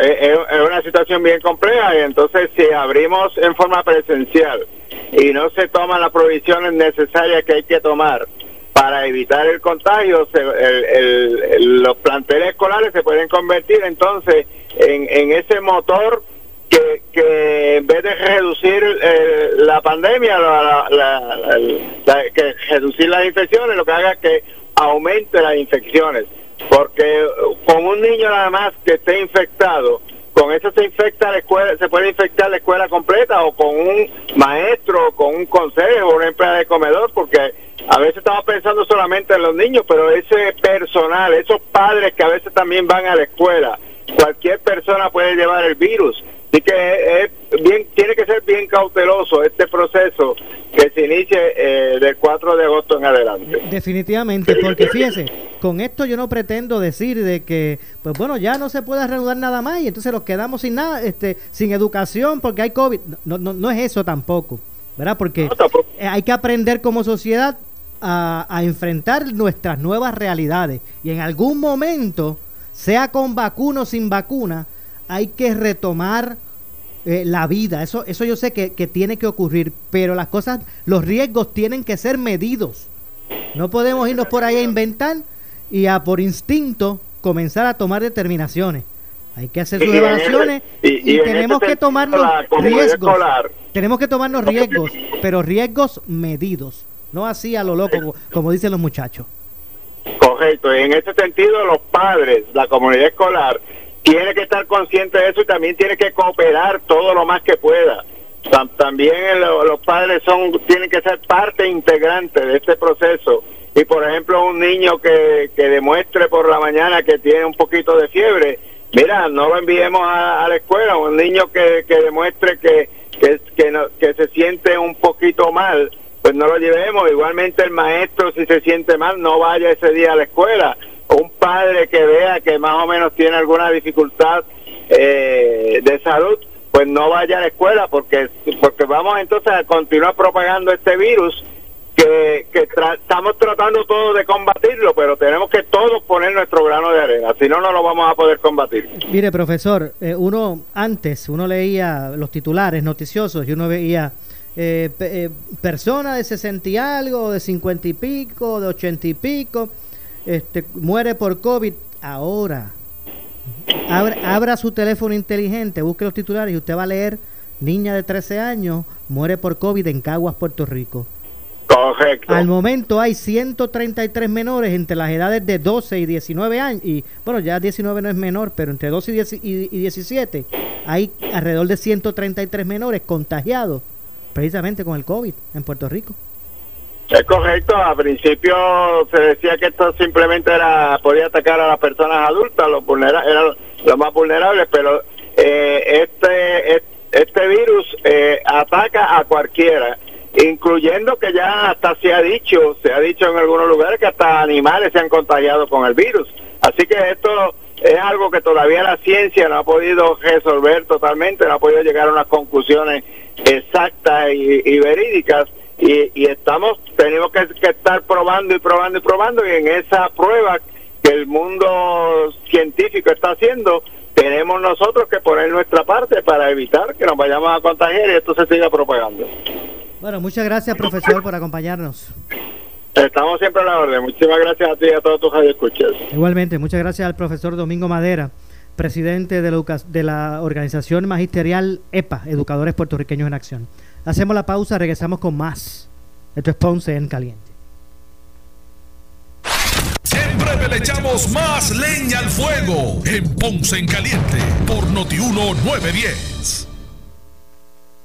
Speaker 23: Es, una situación bien compleja y entonces si abrimos en forma presencial y no se toman las provisiones necesarias que hay que tomar para evitar el contagio, se- el- el- los planteles escolares se pueden convertir entonces en, en ese motor que, que en vez de reducir eh, la pandemia, la- la- la- que reducir las infecciones, lo que haga es que aumente las infecciones. Porque eh, con un niño nada más que esté infectado, con eso se infecta la escuela, se puede infectar la escuela completa o con un maestro, o con un consejo, o una empleada de comedor, porque a veces estamos pensando solamente en los niños, pero ese personal, esos padres que a veces también van a la escuela, cualquier persona puede llevar el virus. Así que es bien, tiene que ser bien cauteloso este proceso que se inicie eh, del 4 de agosto en adelante.
Speaker 4: Definitivamente, porque fíjese, con esto yo no pretendo decir de que, pues bueno, ya no se puede reanudar nada más y entonces nos quedamos sin nada, este, sin educación porque hay COVID. No, no, no es eso tampoco, ¿verdad? Porque eh, hay que aprender como sociedad a, a enfrentar nuestras nuevas realidades y en algún momento, sea con vacuna o sin vacuna, hay que retomar eh, la vida. Eso, eso yo sé que, que tiene que ocurrir, pero las cosas, los riesgos tienen que ser medidos. No podemos irnos por ahí a inventar y a por instinto comenzar a tomar determinaciones. Hay que hacer sus
Speaker 23: Y en
Speaker 4: evaluaciones y,
Speaker 23: y- y en
Speaker 4: tenemos que
Speaker 23: sentido,
Speaker 4: tomarnos
Speaker 23: la comunidad
Speaker 4: riesgos.
Speaker 23: escolar-
Speaker 4: Tenemos que tomarnos riesgos, pero riesgos medidos, no así a lo loco, como- como dicen los muchachos.
Speaker 23: Correcto, y en ese sentido los padres, la comunidad escolar, tiene que estar consciente de eso y también tiene que cooperar todo lo más que pueda. Tam- También los padres son tienen que ser parte integrante de este proceso. Y por ejemplo, un niño que, que demuestre por la mañana que tiene un poquito de fiebre, mira, no lo enviemos a, a la escuela. Un niño que, que demuestre que, que, que, no- que se siente un poquito mal, pues no lo llevemos. Igualmente el maestro, si se siente mal, no vaya ese día a la escuela. Un padre que vea que más o menos tiene alguna dificultad eh, de salud, pues no vaya a la escuela porque porque vamos entonces a continuar propagando este virus que, que tra- estamos tratando todos de combatirlo, pero tenemos que todos poner nuestro grano de arena, si no, no lo vamos a poder combatir.
Speaker 4: Mire, profesor, eh, uno antes, uno leía los titulares noticiosos y uno veía eh, eh, persona de 60 y algo, de 50 y pico, de 80 y pico, este, muere por COVID. Ahora, abra, abra su teléfono inteligente, busque los titulares y usted va a leer, niña de 13 años, muere por COVID en Caguas, Puerto Rico.
Speaker 23: Correcto.
Speaker 4: Al momento hay 133 menores entre las edades de 12 y 19 años. Y bueno, ya 19 no es menor, pero entre 12 y, 10 y- y 17 hay alrededor de 133 menores contagiados precisamente con el COVID en Puerto Rico.
Speaker 23: Es correcto, al principio se decía que esto simplemente era podía atacar a las personas adultas, los vulnera eran los más vulnerables, pero eh, este es- este virus eh, ataca a cualquiera, incluyendo que ya hasta se ha dicho, se ha dicho en algunos lugares que hasta animales se han contagiado con el virus. Así que esto es algo que todavía la ciencia no ha podido resolver totalmente, no ha podido llegar a unas conclusiones exactas y verídicas y, y estamos tenemos que, que estar probando y probando y probando y en esa prueba que el mundo científico está haciendo tenemos nosotros que poner nuestra parte para evitar que nos vayamos a contagiar y esto se siga propagando.
Speaker 4: Bueno, muchas gracias profesor por acompañarnos.
Speaker 23: Estamos siempre a la orden. Muchísimas gracias a ti y a todos tus radioescuchas.
Speaker 4: Igualmente, muchas gracias al profesor Domingo Madera, presidente de la, de la organización magisterial EPA, Educadores Puertorriqueños en Acción. Hacemos la pausa, regresamos con más. Esto es Ponce en Caliente.
Speaker 3: En breve le echamos más leña al fuego en Ponce en Caliente por Notiuno 910.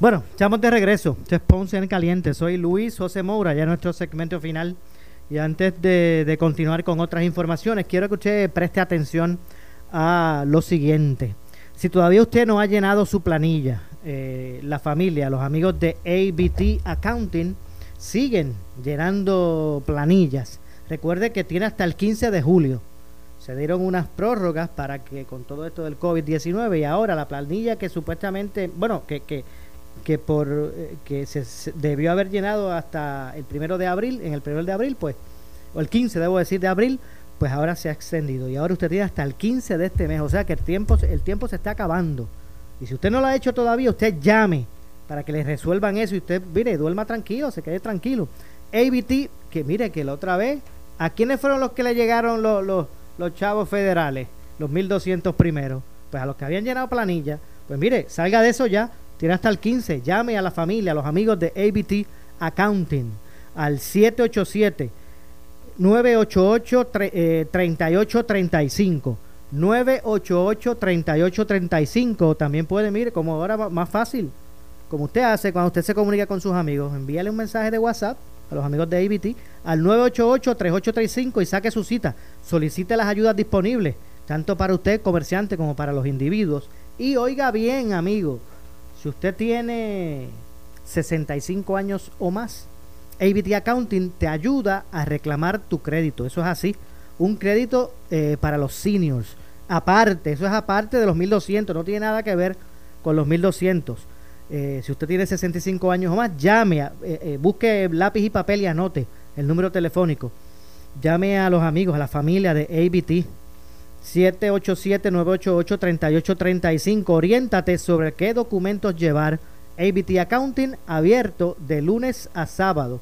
Speaker 4: Bueno, estamos de regreso. Esto es Ponce en Caliente. Soy Luis José Moura, ya en nuestro segmento final. Y antes de, de continuar con otras informaciones, quiero que usted preste atención a lo siguiente. Si todavía usted no ha llenado su planilla, eh, la familia, los amigos de ABT Accounting siguen llenando planillas. Recuerde que tiene hasta el 15 de julio. Se dieron unas prórrogas para que con todo esto del COVID-19 y ahora la planilla que supuestamente, bueno, que, que, que por eh, que se, debió haber llenado hasta el primero de abril, en el primero de abril, pues, o el 15 debo decir de abril, pues ahora se ha extendido y ahora usted tiene hasta el 15 de este mes, o sea que el tiempo, el tiempo se está acabando. Y si usted no lo ha hecho todavía, usted llame para que le resuelvan eso y usted, mire, duerma tranquilo, se quede tranquilo. ABT, que mire que la otra vez, ¿a quiénes fueron los que le llegaron los, los, los chavos federales? Los 1200 primeros. Pues a los que habían llenado planilla. Pues mire, salga de eso ya, tiene hasta el 15. Llame a la familia, a los amigos de ABT Accounting al 787 988 3835 988 3835 también puede mire como ahora más fácil. Como usted hace cuando usted se comunica con sus amigos envíale un mensaje de WhatsApp a los amigos de ABT al 988 3835 y saque su cita. Solicite las ayudas disponibles tanto para usted comerciante como para los individuos. Y oiga bien amigo si usted tiene 65 años o más ABT Accounting te ayuda a reclamar tu crédito. Eso es así. Un crédito eh, para los seniors. Aparte, eso es aparte de los 1200. No tiene nada que ver con los 1200. Eh, si usted tiene 65 años o más, llame, a, eh, eh, busque lápiz y papel y anote el número telefónico. Llame a los amigos, a la familia de ABT. 787-988-3835. Oriéntate sobre qué documentos llevar. ABT Accounting abierto de lunes a sábado.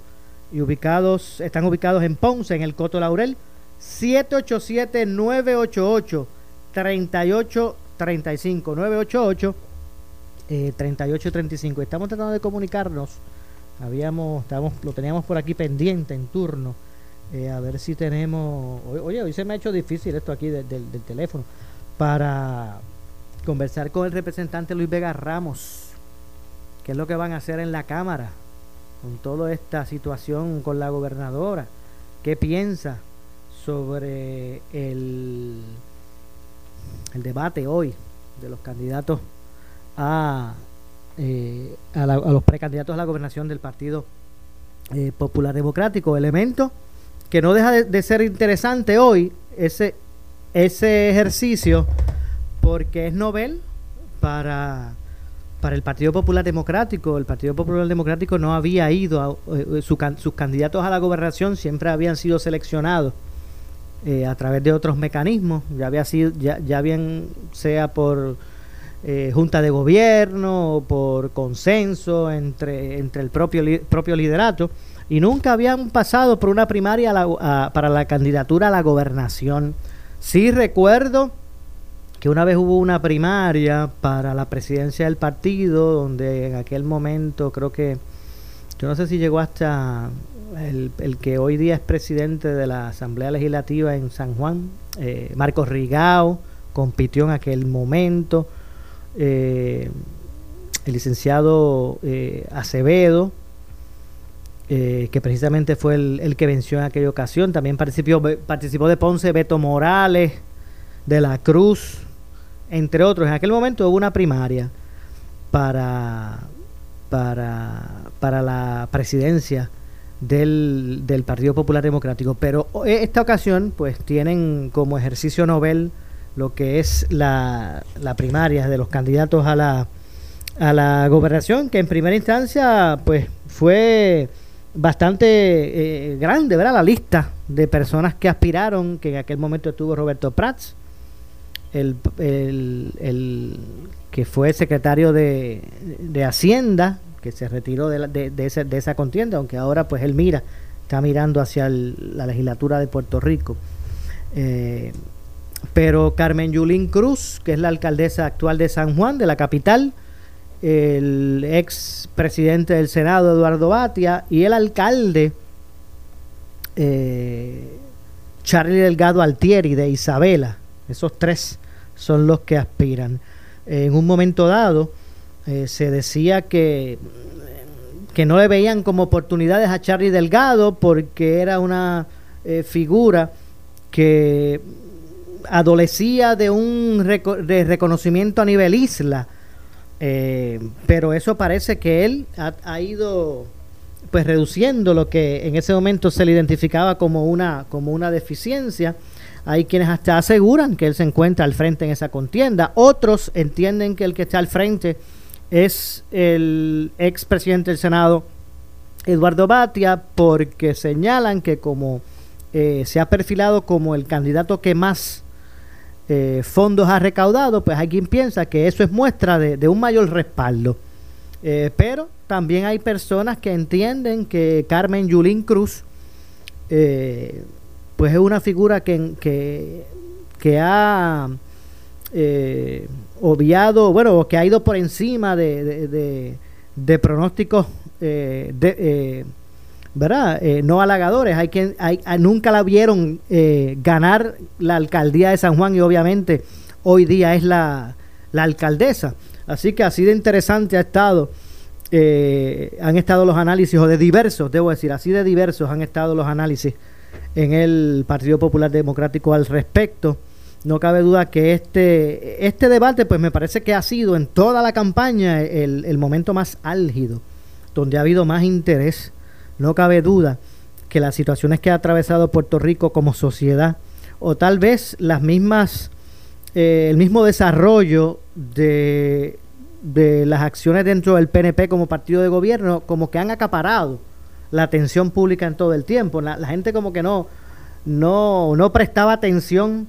Speaker 4: Y ubicados están ubicados en Ponce en el Coto Laurel. 787 988 3835 988 eh, 3835 estamos tratando de comunicarnos. Habíamos estábamos lo teníamos por aquí pendiente en turno eh, a ver si tenemos oye hoy se me ha hecho difícil esto aquí de, de, del teléfono para conversar con el representante Luis Vega Ramos qué es lo que van a hacer en la Cámara con toda esta situación con la gobernadora, qué piensa sobre el, el debate hoy de los candidatos a, eh, a, la, a, los precandidatos a la gobernación del Partido eh, Popular Democrático, elemento que no deja de, ser interesante hoy ese, ese ejercicio porque es novel para para el Partido Popular Democrático. El Partido Popular Democrático no había ido, a, eh, su, sus candidatos a la gobernación siempre habían sido seleccionados eh, a través de otros mecanismos, ya había sido, ya, ya bien sea por eh, junta de gobierno o por consenso entre, entre el propio, li, propio liderato, y nunca habían pasado por una primaria para la candidatura a la gobernación. Sí recuerdo que una vez hubo una primaria para la presidencia del partido, donde en aquel momento creo que, yo no sé si llegó hasta el, el que hoy día es presidente de la Asamblea Legislativa en San Juan, eh, Marcos Rigao, compitió en aquel momento, eh, el licenciado eh, Acevedo, eh, que precisamente fue el, el, que venció en aquella ocasión. También participó, participó de Ponce Beto Morales, de la Cruz, entre otros. En aquel momento hubo una primaria para, para, para la presidencia del, del Partido Popular Democrático. Pero eh, esta ocasión, pues tienen como ejercicio novel lo que es la, la primaria de los candidatos a la, a la gobernación, que en primera instancia, pues fue bastante eh, grande, ¿verdad? La lista de personas que aspiraron, que en aquel momento estuvo Roberto Prats, el, el, el que fue secretario de, de Hacienda, que se retiró de, la- de, de esa, de esa contienda, aunque ahora pues él mira, está mirando hacia el- la legislatura de Puerto Rico. Eh, pero Carmen Yulín Cruz, que es la alcaldesa actual de San Juan, de la capital, el ex presidente del Senado, Eduardo Batia, y el alcalde, eh, Charlie Delgado Altieri, de Isabela. Esos tres son los que aspiran. en un momento dado, eh, se decía que, que no le veían como oportunidades a Charlie Delgado porque era una eh, figura que adolecía de un de reconocimiento a nivel isla. Eh, pero eso parece que él ha, ido pues reduciendo lo que en ese momento se le identificaba como una como una deficiencia. Hay quienes hasta aseguran que él se encuentra al frente en esa contienda. Otros entienden que el que está al frente es el ex presidente del Senado, Eduardo Batia, porque señalan que como eh, se ha perfilado como el candidato que más eh, fondos ha recaudado, pues hay quien piensa que eso es muestra de, un mayor respaldo. Eh, pero también hay personas que entienden que Carmen Yulín Cruz, eh, pues es una figura que, que, ha eh, obviado, bueno, que ha ido por encima de, de, pronósticos eh, de, ¿verdad? Eh, no halagadores. Hay quien hay, nunca la vieron eh, ganar la alcaldía de San Juan y obviamente hoy día es la, alcaldesa. Así que así de interesante ha estado, eh, han estado los análisis, o de diversos, debo decir, así de diversos han estado los análisis en el Partido Popular Democrático al respecto. No cabe duda que este, este debate, pues me parece que ha sido en toda la campaña el momento más álgido, donde ha habido más interés. No cabe duda que las situaciones que ha atravesado Puerto Rico como sociedad, o tal vez las mismas, eh, el mismo desarrollo de, de las acciones dentro del PNP como partido de gobierno, como que han acaparado la atención pública en todo el tiempo. La, la gente como que no, no, no prestaba atención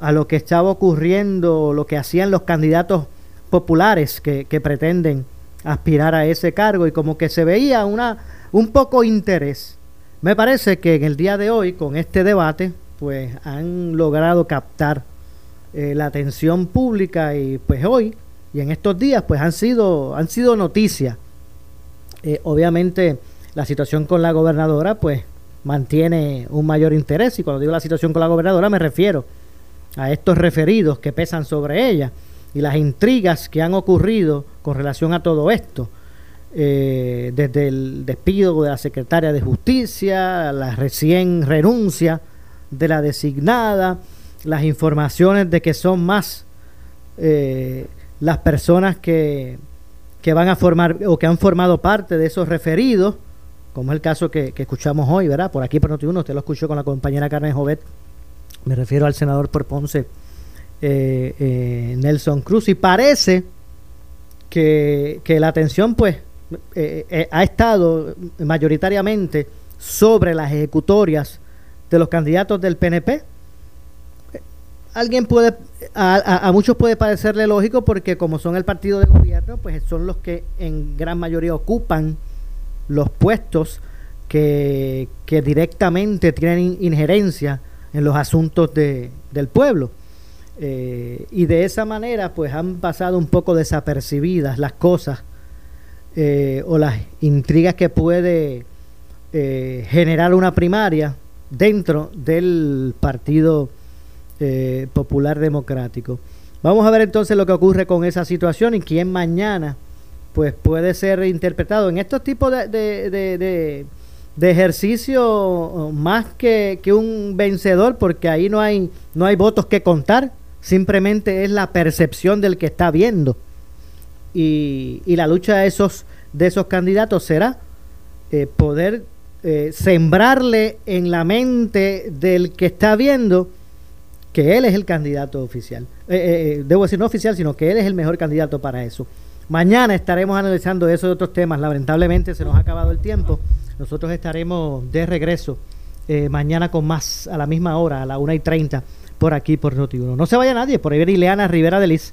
Speaker 4: a lo que estaba ocurriendo, lo que hacían los candidatos populares que, que pretenden aspirar a ese cargo y como que se veía una un poco interés. Me parece que en el día de hoy, con este debate, pues han logrado captar eh, la atención pública y pues hoy y en estos días pues han sido han sido noticias. Eh, obviamente la situación con la gobernadora pues mantiene un mayor interés y cuando digo la situación con la gobernadora me refiero a estos referidos que pesan sobre ella y las intrigas que han ocurrido con relación a todo esto. Eh, desde el despido de la secretaria de Justicia, la recién renuncia de la designada, las informaciones de que son más eh, las personas que, que van a formar o que han formado parte de esos referidos, como es el caso que, escuchamos hoy, ¿verdad? Por aquí por Notiuno, usted lo escuchó con la compañera Carmen Jovet, me refiero al senador por Ponce, eh, eh, Nelson Cruz, y parece que la atención, pues, eh, eh, ha estado mayoritariamente sobre las ejecutorias de los candidatos del PNP. Alguien puede, a, muchos puede parecerle lógico porque como son el partido de gobierno, pues son los que en gran mayoría ocupan los puestos que, directamente tienen in- injerencia en los asuntos de, del pueblo. Eh, y de esa manera, pues han pasado un poco desapercibidas las cosas eh, o las intrigas que puede eh, generar una primaria dentro del Partido eh, Popular Democrático. Vamos a ver entonces lo que ocurre con esa situación y quién mañana pues puede ser interpretado en estos tipos de, de, de- de- ejercicio más que, que un vencedor porque ahí no hay no hay votos que contar simplemente es la percepción del que está viendo y, la lucha de esos de esos candidatos será eh, poder eh, sembrarle en la mente del que está viendo que él es el candidato oficial. Eh, debo decir no oficial, sino que él es el mejor candidato para eso. Mañana estaremos analizando eso y otros temas. Lamentablemente se nos ha acabado el tiempo. Nosotros estaremos de regreso mañana con más a la misma hora, a la 1 y 30, por aquí por Noti1. No se vaya nadie, por ahí viene Ileana Rivera de Liz